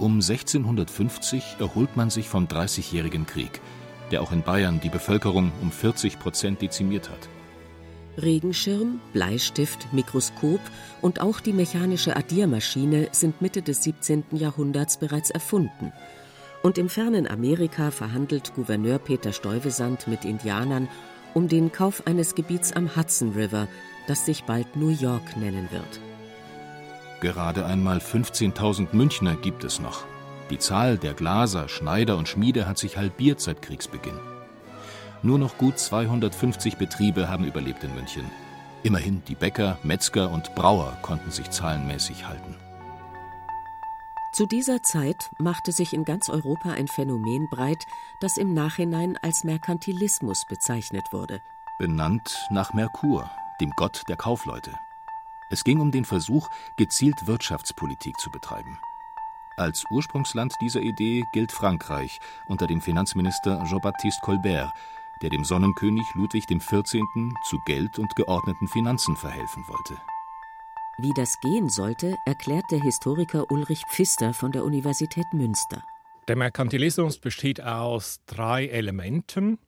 Um 1650 erholt man sich vom Dreißigjährigen Krieg, der auch in Bayern die Bevölkerung um 40 Prozent dezimiert hat. Regenschirm, Bleistift, Mikroskop und auch die mechanische Addiermaschine sind Mitte des 17. Jahrhunderts bereits erfunden. Und im fernen Amerika verhandelt Gouverneur Peter Stuyvesant mit Indianern um den Kauf eines Gebiets am Hudson River, das sich bald New York nennen wird. Gerade einmal 15.000 Münchner gibt es noch. Die Zahl der Glaser, Schneider und Schmiede hat sich halbiert seit Kriegsbeginn. Nur noch gut 250 Betriebe haben überlebt in München. Immerhin die Bäcker, Metzger und Brauer konnten sich zahlenmäßig halten. Zu dieser Zeit machte sich in ganz Europa ein Phänomen breit, das im Nachhinein als Merkantilismus bezeichnet wurde. Benannt nach Merkur, dem Gott der Kaufleute. Es ging um den Versuch, gezielt Wirtschaftspolitik zu betreiben. Als Ursprungsland dieser Idee gilt Frankreich unter dem Finanzminister Jean-Baptiste Colbert, der dem Sonnenkönig Ludwig XIV. zu Geld und geordneten Finanzen verhelfen wollte. Wie das gehen sollte, erklärt der Historiker Ulrich Pfister von der Universität Münster. Der Merkantilismus besteht aus drei Elementen.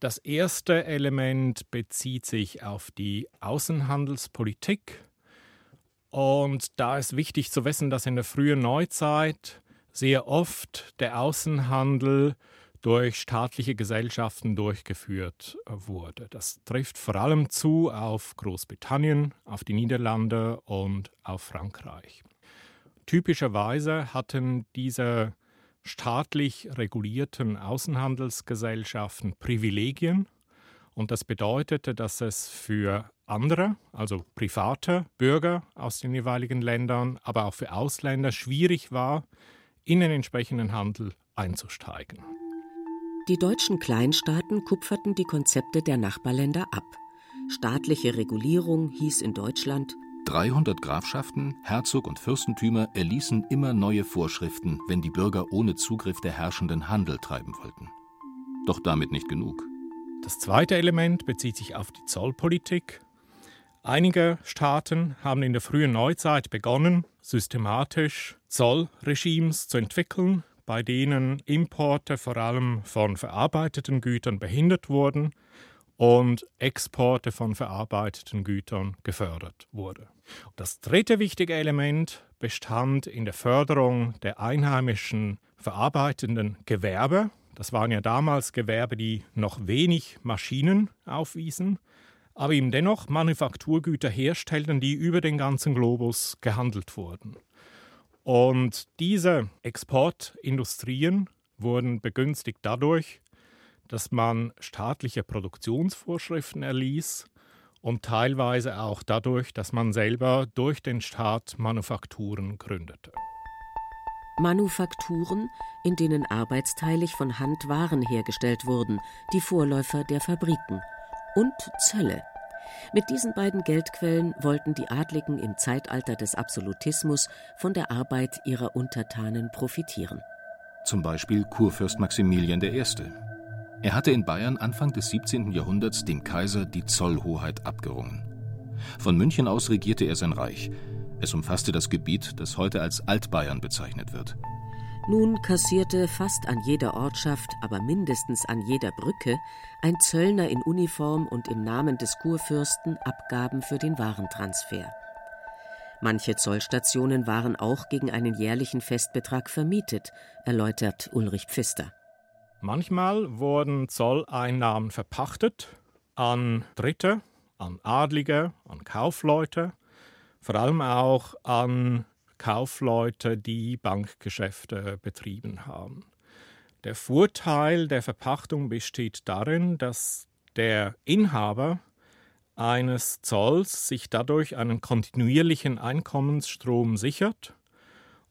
Das erste Element bezieht sich auf die Außenhandelspolitik. Und da ist wichtig zu wissen, dass in der frühen Neuzeit sehr oft der Außenhandel durch staatliche Gesellschaften durchgeführt wurde. Das trifft vor allem zu auf Großbritannien, auf die Niederlande und auf Frankreich. Typischerweise hatten diese staatlich regulierten Außenhandelsgesellschaften Privilegien und das bedeutete, dass es für andere, also private Bürger aus den jeweiligen Ländern, aber auch für Ausländer schwierig war, in den entsprechenden Handel einzusteigen. Die deutschen Kleinstaaten kupferten die Konzepte der Nachbarländer ab. Staatliche Regulierung hieß in Deutschland 300 Grafschaften, Herzog und Fürstentümer erließen immer neue Vorschriften, wenn die Bürger ohne Zugriff der Herrschenden Handel treiben wollten. Doch damit nicht genug. Das zweite Element bezieht sich auf die Zollpolitik. Einige Staaten haben in der frühen Neuzeit begonnen, systematisch Zollregimes zu entwickeln, bei denen Importe vor allem von verarbeiteten Gütern behindert wurden und Exporte von verarbeiteten Gütern gefördert wurde. Das dritte wichtige Element bestand in der Förderung der einheimischen verarbeitenden Gewerbe. Das waren ja damals Gewerbe, die noch wenig Maschinen aufwiesen, aber ihm dennoch Manufakturgüter herstellten, die über den ganzen Globus gehandelt wurden. Und diese Exportindustrien wurden begünstigt dadurch, dass man staatliche Produktionsvorschriften erließ und teilweise auch dadurch, dass man selber durch den Staat Manufakturen gründete. Manufakturen, in denen arbeitsteilig von Hand Waren hergestellt wurden, die Vorläufer der Fabriken, und Zölle, mit diesen beiden Geldquellen wollten die Adligen im Zeitalter des Absolutismus von der Arbeit ihrer Untertanen profitieren. Zum Beispiel Kurfürst Maximilian I. Er hatte in Bayern Anfang des 17. Jahrhunderts dem Kaiser die Zollhoheit abgerungen. Von München aus regierte er sein Reich. Es umfasste das Gebiet, das heute als Altbayern bezeichnet wird. Nun kassierte fast an jeder Ortschaft, aber mindestens an jeder Brücke, ein Zöllner in Uniform und im Namen des Kurfürsten Abgaben für den Warentransfer. Manche Zollstationen waren auch gegen einen jährlichen Festbetrag vermietet, erläutert Ulrich Pfister. Manchmal wurden Zolleinnahmen verpachtet an Dritte, an Adlige, an Kaufleute, vor allem auch an Kaufleute, die Bankgeschäfte betrieben haben. Der Vorteil der Verpachtung besteht darin, dass der Inhaber eines Zolls sich dadurch einen kontinuierlichen Einkommensstrom sichert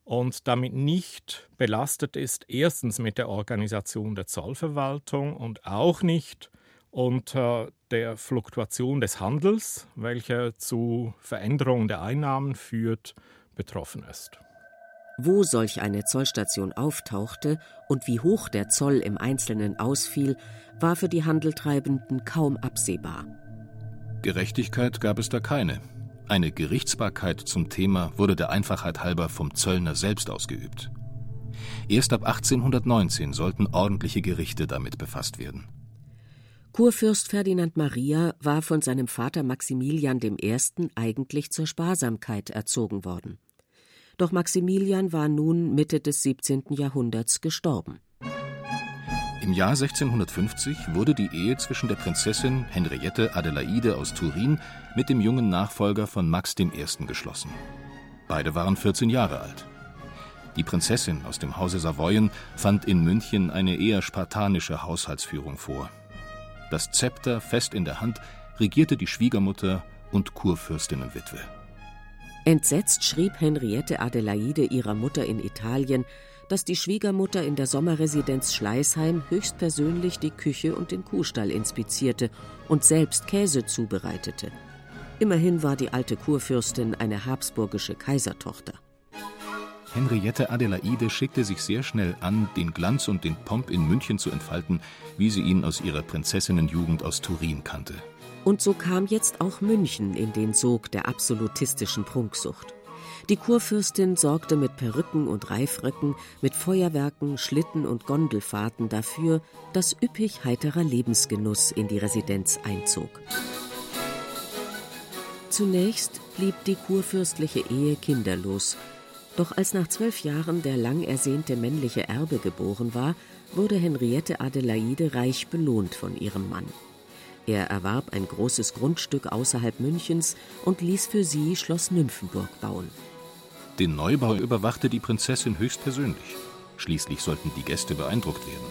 und damit nicht belastet ist, erstens mit der Organisation der Zollverwaltung und auch nicht unter der Fluktuation des Handels, welche zu Veränderungen der Einnahmen führt, betroffen ist. Wo solch eine Zollstation auftauchte und wie hoch der Zoll im Einzelnen ausfiel, war für die Handeltreibenden kaum absehbar. Gerechtigkeit gab es da keine. Eine Gerichtsbarkeit zum Thema wurde der Einfachheit halber vom Zöllner selbst ausgeübt. Erst ab 1819 sollten ordentliche Gerichte damit befasst werden. Kurfürst Ferdinand Maria war von seinem Vater Maximilian I. eigentlich zur Sparsamkeit erzogen worden. Doch Maximilian war nun Mitte des 17. Jahrhunderts gestorben. Im Jahr 1650 wurde die Ehe zwischen der Prinzessin Henriette Adelaide aus Turin mit dem jungen Nachfolger von Max I. geschlossen. Beide waren 14 Jahre alt. Die Prinzessin aus dem Hause Savoyen fand in München eine eher spartanische Haushaltsführung vor. Das Zepter fest in der Hand regierte die Schwiegermutter und Kurfürstinnenwitwe. Entsetzt schrieb Henriette Adelaide ihrer Mutter in Italien, dass die Schwiegermutter in der Sommerresidenz Schleißheim höchstpersönlich die Küche und den Kuhstall inspizierte und selbst Käse zubereitete. Immerhin war die alte Kurfürstin eine habsburgische Kaisertochter. Henriette Adelaide schickte sich sehr schnell an, den Glanz und den Pomp in München zu entfalten, wie sie ihn aus ihrer Prinzessinnenjugend aus Turin kannte. Und so kam jetzt auch München in den Sog der absolutistischen Prunksucht. Die Kurfürstin sorgte mit Perücken und Reifröcken, mit Feuerwerken, Schlitten und Gondelfahrten dafür, dass üppig heiterer Lebensgenuss in die Residenz einzog. Zunächst blieb die kurfürstliche Ehe kinderlos doch als nach zwölf Jahren der lang ersehnte männliche Erbe geboren war, wurde Henriette Adelaide reich belohnt von ihrem Mann. Er erwarb ein großes Grundstück außerhalb Münchens und ließ für sie Schloss Nymphenburg bauen. Den Neubau überwachte die Prinzessin höchstpersönlich. Schließlich sollten die Gäste beeindruckt werden.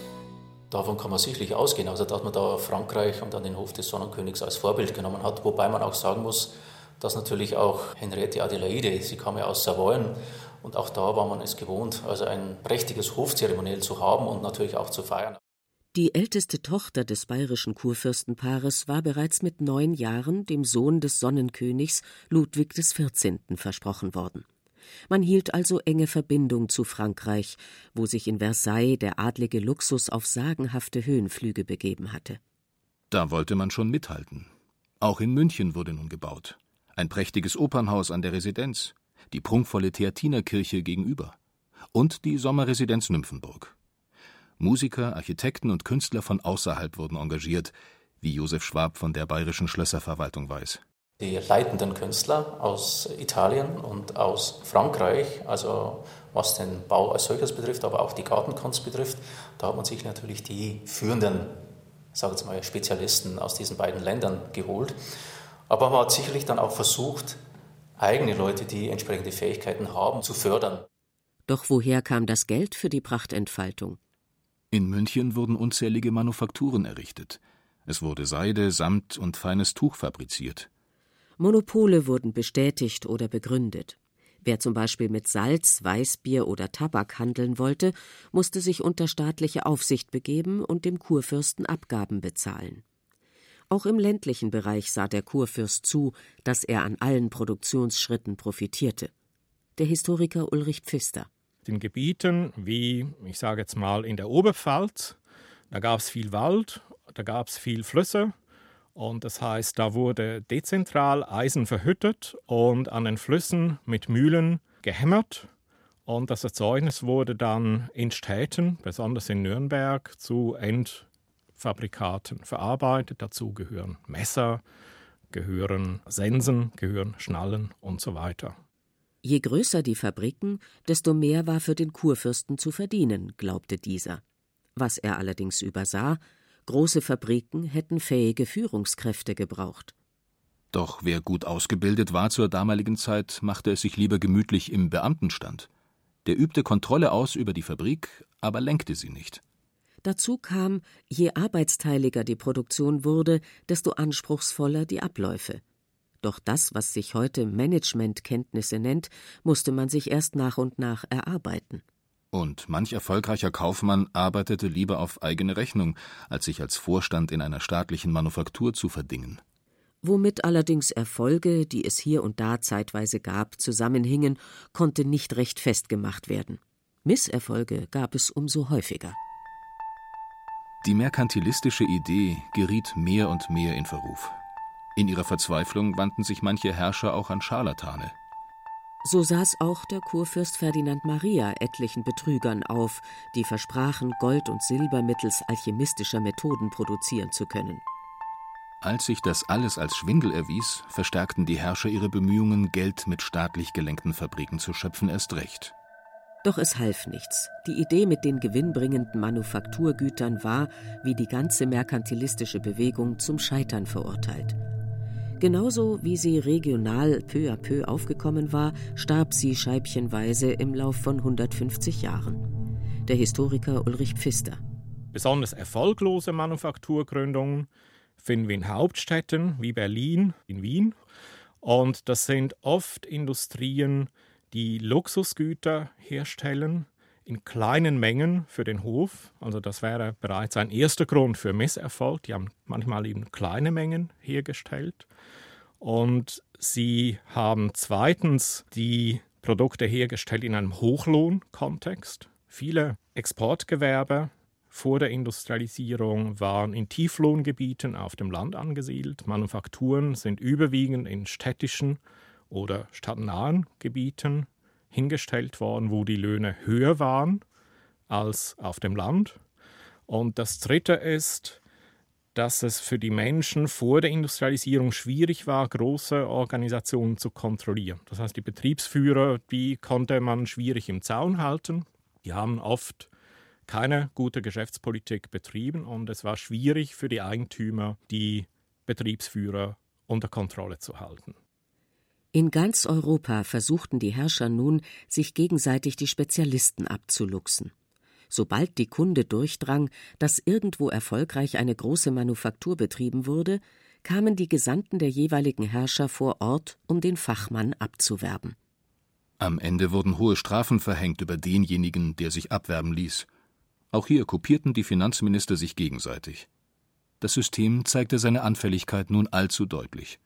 Davon kann man sicherlich ausgehen, also dass man da Frankreich und dann den Hof des Sonnenkönigs als Vorbild genommen hat, wobei man auch sagen muss, dass natürlich auch Henriette Adelaide, sie kam ja aus Savoyen und auch da war man es gewohnt, also ein prächtiges Hofzeremoniell zu haben und natürlich auch zu feiern. Die älteste Tochter des bayerischen Kurfürstenpaares war bereits mit neun Jahren dem Sohn des Sonnenkönigs Ludwig XIV. versprochen worden. Man hielt also enge Verbindung zu Frankreich, wo sich in Versailles der adlige Luxus auf sagenhafte Höhenflüge begeben hatte. Da wollte man schon mithalten. Auch in München wurde nun gebaut. Ein prächtiges Opernhaus an der Residenz, die prunkvolle Theatinerkirche gegenüber und die Sommerresidenz Nymphenburg. Musiker, Architekten und Künstler von außerhalb wurden engagiert, wie Josef Schwab von der Bayerischen Schlösserverwaltung weiß. Die leitenden Künstler aus Italien und aus Frankreich, also was den Bau als solches betrifft, aber auch die Gartenkunst betrifft, da hat man sich natürlich die führenden, sage ich mal, Spezialisten aus diesen beiden Ländern geholt. Aber man hat sicherlich dann auch versucht, eigene Leute, die entsprechende Fähigkeiten haben, zu fördern. Doch woher kam das Geld für die Prachtentfaltung? In München wurden unzählige Manufakturen errichtet. Es wurde Seide, Samt und feines Tuch fabriziert. Monopole wurden bestätigt oder begründet. Wer zum Beispiel mit Salz, Weißbier oder Tabak handeln wollte, musste sich unter staatliche Aufsicht begeben und dem Kurfürsten Abgaben bezahlen. Auch im ländlichen Bereich sah der Kurfürst zu, dass er an allen Produktionsschritten profitierte. Der Historiker Ulrich Pfister. In Gebieten wie, ich sage jetzt mal, in der Oberpfalz, da gab es viel Wald, da gab es viel Flüsse, und das heißt, da wurde dezentral Eisen verhüttet und an den Flüssen mit Mühlen gehämmert. Und das Erzeugnis wurde dann in Städten, besonders in Nürnberg, zu End Fabrikaten verarbeitet. Dazu gehören Messer, gehören Sensen, gehören Schnallen und so weiter. Je größer die Fabriken, desto mehr war für den Kurfürsten zu verdienen, glaubte dieser. Was er allerdings übersah, große Fabriken hätten fähige Führungskräfte gebraucht. Doch wer gut ausgebildet war zur damaligen Zeit, machte es sich lieber gemütlich im Beamtenstand. Der übte Kontrolle aus über die Fabrik, aber lenkte sie nicht. Dazu kam, je arbeitsteiliger die Produktion wurde, desto anspruchsvoller die Abläufe. Doch das, was sich heute Managementkenntnisse nennt, musste man sich erst nach und nach erarbeiten. Und manch erfolgreicher Kaufmann arbeitete lieber auf eigene Rechnung, als sich als Vorstand in einer staatlichen Manufaktur zu verdingen. Womit allerdings Erfolge, die es hier und da zeitweise gab, zusammenhingen, konnte nicht recht festgemacht werden. Misserfolge gab es umso häufiger. Die merkantilistische Idee geriet mehr und mehr in Verruf. In ihrer Verzweiflung wandten sich manche Herrscher auch an Scharlatane. So saß auch der Kurfürst Ferdinand Maria etlichen Betrügern auf, die versprachen, Gold und Silber mittels alchemistischer Methoden produzieren zu können. Als sich das alles als Schwindel erwies, verstärkten die Herrscher ihre Bemühungen, Geld mit staatlich gelenkten Fabriken zu schöpfen, erst recht. Doch es half nichts. Die Idee mit den gewinnbringenden Manufakturgütern war, wie die ganze merkantilistische Bewegung, zum Scheitern verurteilt. Genauso wie sie regional peu à peu aufgekommen war, starb sie scheibchenweise im Lauf von 150 Jahren. Der Historiker Ulrich Pfister. Besonders erfolglose Manufakturgründungen finden wir in Hauptstädten wie Berlin, in Wien. Und das sind oft Industrien, die Luxusgüter herstellen in kleinen Mengen für den Hof. Also das wäre bereits ein erster Grund für Misserfolg. Die haben manchmal eben kleine Mengen hergestellt. Und sie haben zweitens die Produkte hergestellt in einem Hochlohnkontext. Viele Exportgewerbe vor der Industrialisierung waren in Tieflohngebieten auf dem Land angesiedelt. Manufakturen sind überwiegend in städtischen oder stadtnahen Gebieten hingestellt worden, wo die Löhne höher waren als auf dem Land. Und das Dritte ist, dass es für die Menschen vor der Industrialisierung schwierig war, große Organisationen zu kontrollieren. Das heißt, die Betriebsführer, die konnte man schwierig im Zaun halten. Die haben oft keine gute Geschäftspolitik betrieben und es war schwierig für die Eigentümer, die Betriebsführer unter Kontrolle zu halten. In ganz Europa versuchten die Herrscher nun, sich gegenseitig die Spezialisten abzuluxen. Sobald die Kunde durchdrang, dass irgendwo erfolgreich eine große Manufaktur betrieben wurde, kamen die Gesandten der jeweiligen Herrscher vor Ort, um den Fachmann abzuwerben. Am Ende wurden hohe Strafen verhängt über denjenigen, der sich abwerben ließ. Auch hier kopierten die Finanzminister sich gegenseitig. Das System zeigte seine Anfälligkeit nun allzu deutlich.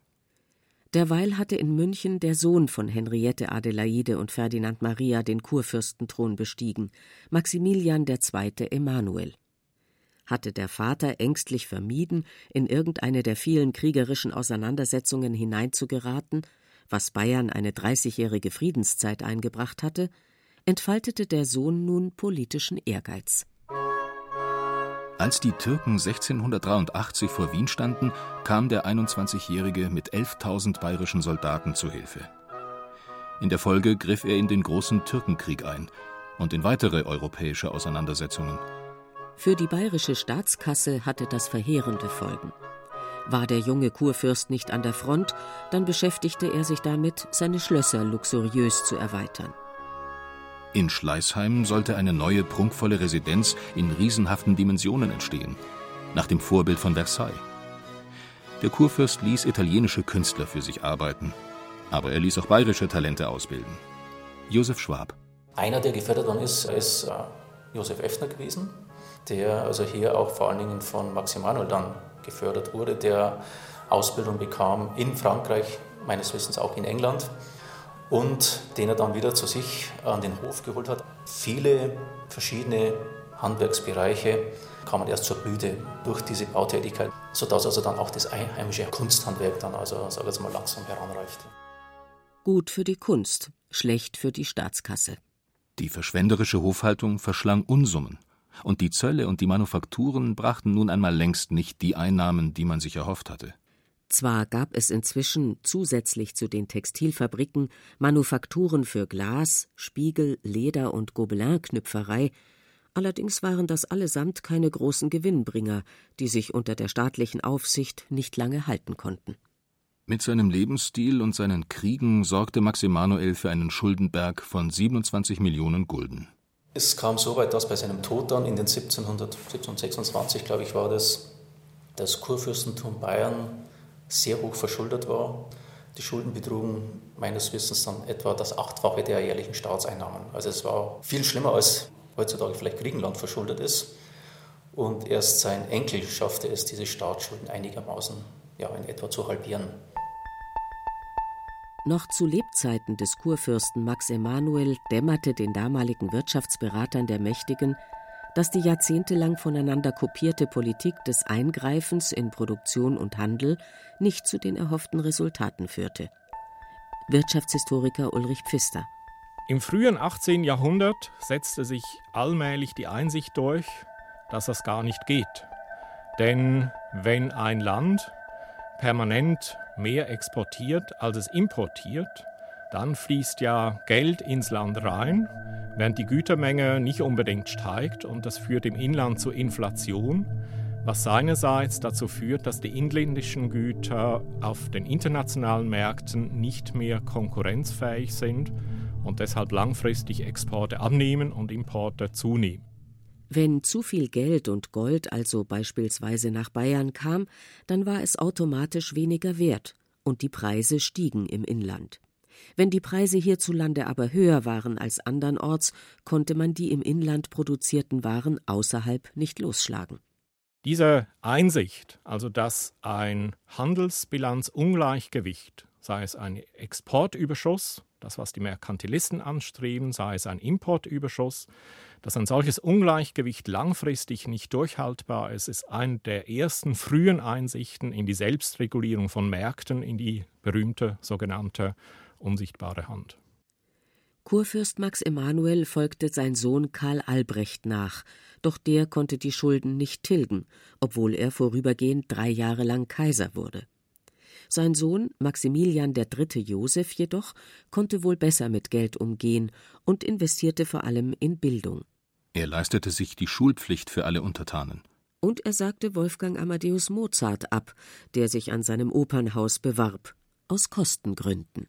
Derweil hatte in München der Sohn von Henriette Adelaide und Ferdinand Maria den Kurfürstenthron bestiegen, Maximilian II. Emanuel. Hatte der Vater ängstlich vermieden, in irgendeine der vielen kriegerischen Auseinandersetzungen hineinzugeraten, was Bayern eine dreißigjährige Friedenszeit eingebracht hatte, entfaltete der Sohn nun politischen Ehrgeiz. Als die Türken 1683 vor Wien standen, kam der 21-Jährige mit 11.000 bayerischen Soldaten zu Hilfe. In der Folge griff er in den großen Türkenkrieg ein und in weitere europäische Auseinandersetzungen. Für die bayerische Staatskasse hatte das verheerende Folgen. War der junge Kurfürst nicht an der Front, dann beschäftigte er sich damit, seine Schlösser luxuriös zu erweitern. In Schleißheim sollte eine neue prunkvolle Residenz in riesenhaften Dimensionen entstehen, nach dem Vorbild von Versailles. Der Kurfürst ließ italienische Künstler für sich arbeiten, aber er ließ auch bayerische Talente ausbilden. Josef Schwab. Einer, der gefördert worden ist, ist äh, Josef Effner gewesen, der also hier auch vor allen Dingen von Maximanuel dann gefördert wurde, der Ausbildung bekam in Frankreich, meines Wissens auch in England und den er dann wieder zu sich an den Hof geholt hat. Viele verschiedene Handwerksbereiche kamen erst zur Blüte durch diese Bautätigkeit, sodass also dann auch das heimische Kunsthandwerk dann also, sag jetzt mal, langsam heranreichte. Gut für die Kunst, schlecht für die Staatskasse. Die verschwenderische Hofhaltung verschlang Unsummen. Und die Zölle und die Manufakturen brachten nun einmal längst nicht die Einnahmen, die man sich erhofft hatte. Zwar gab es inzwischen zusätzlich zu den Textilfabriken Manufakturen für Glas, Spiegel, Leder und Gobelinknüpferei, allerdings waren das allesamt keine großen Gewinnbringer, die sich unter der staatlichen Aufsicht nicht lange halten konnten. Mit seinem Lebensstil und seinen Kriegen sorgte Max Emanuel für einen Schuldenberg von 27 Millionen Gulden. Es kam so weit, dass bei seinem Tod dann in den 1726, glaube ich, war das, das Kurfürstentum Bayern sehr hoch verschuldet war. Die Schulden betrugen meines Wissens dann etwa das Achtfache der jährlichen Staatseinnahmen. Also es war viel schlimmer, als heutzutage vielleicht Griechenland verschuldet ist. Und erst sein Enkel schaffte es, diese Staatsschulden einigermaßen ja, in etwa zu halbieren. Noch zu Lebzeiten des Kurfürsten Max Emanuel dämmerte den damaligen Wirtschaftsberatern der Mächtigen, dass die jahrzehntelang voneinander kopierte Politik des Eingreifens in Produktion und Handel nicht zu den erhofften Resultaten führte. Wirtschaftshistoriker Ulrich Pfister. Im frühen 18. Jahrhundert setzte sich allmählich die Einsicht durch, dass das gar nicht geht. Denn wenn ein Land permanent mehr exportiert, als es importiert, dann fließt ja Geld ins Land rein, während die Gütermenge nicht unbedingt steigt und das führt im Inland zu Inflation, was seinerseits dazu führt, dass die inländischen Güter auf den internationalen Märkten nicht mehr konkurrenzfähig sind und deshalb langfristig Exporte abnehmen und Importe zunehmen. Wenn zu viel Geld und Gold also beispielsweise nach Bayern kam, dann war es automatisch weniger wert und die Preise stiegen im Inland. Wenn die Preise hierzulande aber höher waren als andernorts, konnte man die im Inland produzierten Waren außerhalb nicht losschlagen. Diese Einsicht, also dass ein Handelsbilanzungleichgewicht, sei es ein Exportüberschuss, das was die Merkantilisten anstreben, sei es ein Importüberschuss, dass ein solches Ungleichgewicht langfristig nicht durchhaltbar ist, ist eine der ersten frühen Einsichten in die Selbstregulierung von Märkten, in die berühmte sogenannte unsichtbare Hand. Kurfürst Max Emanuel folgte sein Sohn Karl Albrecht nach, doch der konnte die Schulden nicht tilgen, obwohl er vorübergehend drei Jahre lang Kaiser wurde. Sein Sohn Maximilian III. Joseph jedoch konnte wohl besser mit Geld umgehen und investierte vor allem in Bildung. Er leistete sich die Schulpflicht für alle Untertanen. Und er sagte Wolfgang Amadeus Mozart ab, der sich an seinem Opernhaus bewarb, aus Kostengründen.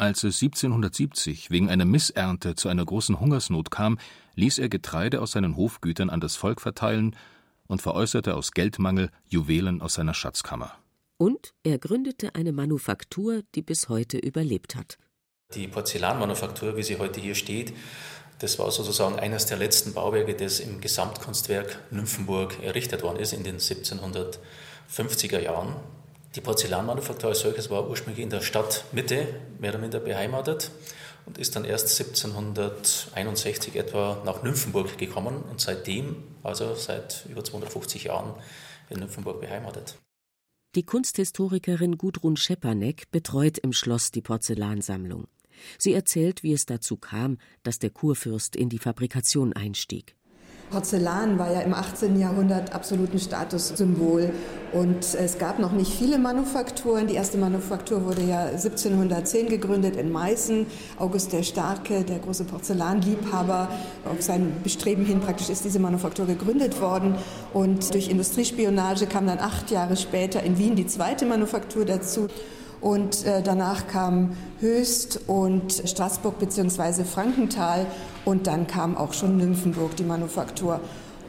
Als es 1770 wegen einer Missernte zu einer großen Hungersnot kam, ließ er Getreide aus seinen Hofgütern an das Volk verteilen und veräußerte aus Geldmangel Juwelen aus seiner Schatzkammer. Und er gründete eine Manufaktur, die bis heute überlebt hat. Die Porzellanmanufaktur, wie sie heute hier steht, das war sozusagen eines der letzten Bauwerke, das im Gesamtkunstwerk Nymphenburg errichtet worden ist in den 1750er Jahren. Die Porzellanmanufaktur als solches war ursprünglich in der Stadtmitte mehr oder minder beheimatet und ist dann erst 1761 etwa nach Nymphenburg gekommen und seitdem, also seit über 250 Jahren, in Nymphenburg beheimatet. Die Kunsthistorikerin Gudrun Schepanek betreut im Schloss die Porzellansammlung. Sie erzählt, wie es dazu kam, dass der Kurfürst in die Fabrikation einstieg. Porzellan war ja im 18. Jahrhundert absolut ein Statussymbol. Und es gab noch nicht viele Manufakturen. Die erste Manufaktur wurde ja 1710 gegründet in Meißen. August der Starke, der große Porzellanliebhaber, auf sein Bestreben hin praktisch ist diese Manufaktur gegründet worden. Und durch Industriespionage kam dann acht Jahre später in Wien die zweite Manufaktur dazu. Und äh, danach kam Höchst und Straßburg bzw. Frankenthal und dann kam auch schon Nymphenburg, die Manufaktur.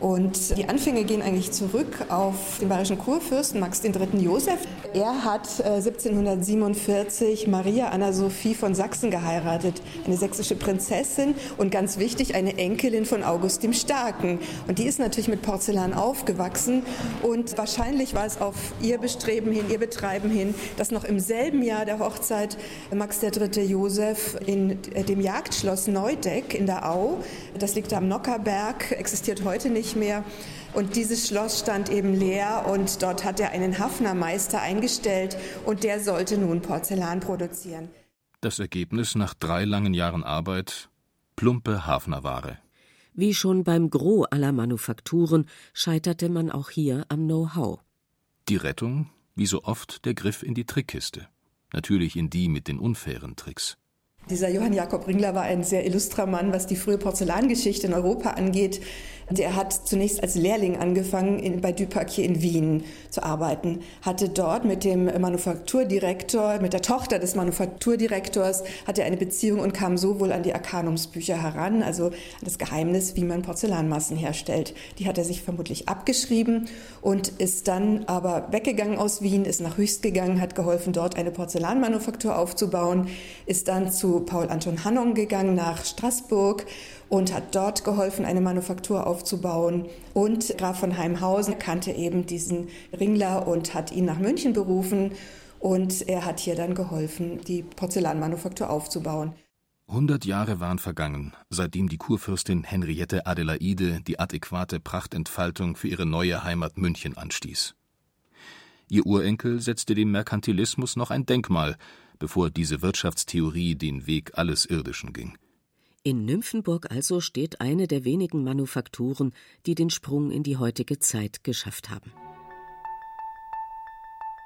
Und die Anfänge gehen eigentlich zurück auf den bayerischen Kurfürsten Max III. Joseph. Er hat 1747 äh, Maria Anna Sophie von Sachsen geheiratet, eine sächsische Prinzessin und ganz wichtig eine Enkelin von August dem Starken. Und die ist natürlich mit Porzellan aufgewachsen und wahrscheinlich war es auf ihr Bestreben hin, ihr Betreiben hin, dass noch im selben Jahr der Hochzeit Max III. Joseph in äh, dem Jagdschloss Neudeck in der Au, das liegt am Nockerberg, existiert heute nicht, nicht mehr. Und dieses Schloss stand eben leer und dort hat er einen Hafnermeister eingestellt und der sollte nun Porzellan produzieren. Das Ergebnis nach drei langen Jahren Arbeit plumpe Hafnerware. Wie schon beim Gros aller Manufakturen scheiterte man auch hier am Know-how. Die Rettung, wie so oft, der Griff in die Trickkiste. Natürlich in die mit den unfairen Tricks. Dieser Johann Jakob Ringler war ein sehr illustrer Mann, was die frühe Porzellangeschichte in Europa angeht. Der hat zunächst als Lehrling angefangen, in, bei Dupaquier in Wien zu arbeiten, hatte dort mit dem Manufakturdirektor, mit der Tochter des Manufakturdirektors, hatte eine Beziehung und kam so wohl an die Arcanumsbücher heran, also an das Geheimnis, wie man Porzellanmassen herstellt. Die hat er sich vermutlich abgeschrieben und ist dann aber weggegangen aus Wien, ist nach Höchst gegangen, hat geholfen, dort eine Porzellanmanufaktur aufzubauen, ist dann zu Paul Anton Hannong gegangen nach Straßburg und hat dort geholfen, eine Manufaktur aufzubauen. Und Graf von Heimhausen kannte eben diesen Ringler und hat ihn nach München berufen. Und er hat hier dann geholfen, die Porzellanmanufaktur aufzubauen. 100 Jahre waren vergangen, seitdem die Kurfürstin Henriette Adelaide die adäquate Prachtentfaltung für ihre neue Heimat München anstieß. Ihr Urenkel setzte dem Merkantilismus noch ein Denkmal, bevor diese Wirtschaftstheorie den Weg alles Irdischen ging. In Nymphenburg also steht eine der wenigen Manufakturen, die den Sprung in die heutige Zeit geschafft haben.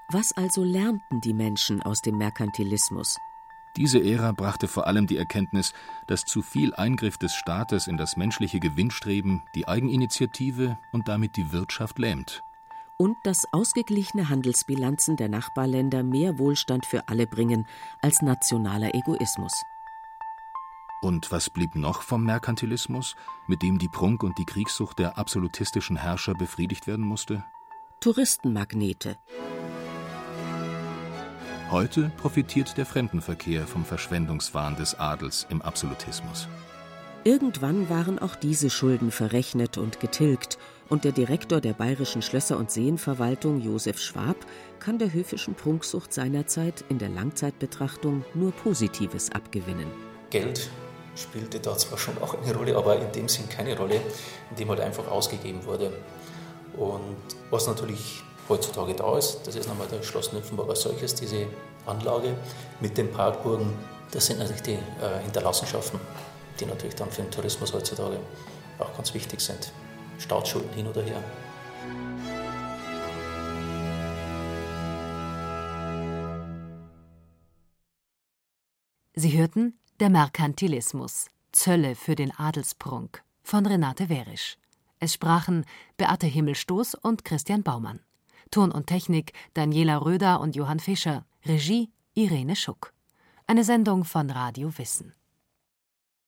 Was also lernten die Menschen aus dem Merkantilismus? Diese Ära brachte vor allem die Erkenntnis, dass zu viel Eingriff des Staates in das menschliche Gewinnstreben die Eigeninitiative und damit die Wirtschaft lähmt. Und dass ausgeglichene Handelsbilanzen der Nachbarländer mehr Wohlstand für alle bringen als nationaler Egoismus. Und was blieb noch vom Merkantilismus, mit dem die Prunk und die Kriegssucht der absolutistischen Herrscher befriedigt werden musste? Touristenmagnete. Heute profitiert der Fremdenverkehr vom Verschwendungswahn des Adels im Absolutismus. Irgendwann waren auch diese Schulden verrechnet und getilgt, und der Direktor der Bayerischen Schlösser- und Seenverwaltung, Josef Schwab, kann der höfischen Prunksucht seinerzeit in der Langzeitbetrachtung nur Positives abgewinnen. Geld spielte da zwar schon auch eine Rolle, aber in dem Sinn keine Rolle, in dem halt einfach ausgegeben wurde. Und was natürlich heutzutage da ist, das ist nochmal das Schloss Nymphenburg als solches, diese Anlage mit den Parkburgen, das sind natürlich die äh, Hinterlassenschaften, die natürlich dann für den Tourismus heutzutage auch ganz wichtig sind. Staatsschulden hin oder her. Sie hörten der Merkantilismus. Zölle für den Adelsprunk von Renate Werisch. Es sprachen Beate Himmelstoß und Christian Baumann. Ton und Technik Daniela Röder und Johann Fischer. Regie Irene Schuck. Eine Sendung von Radio Wissen.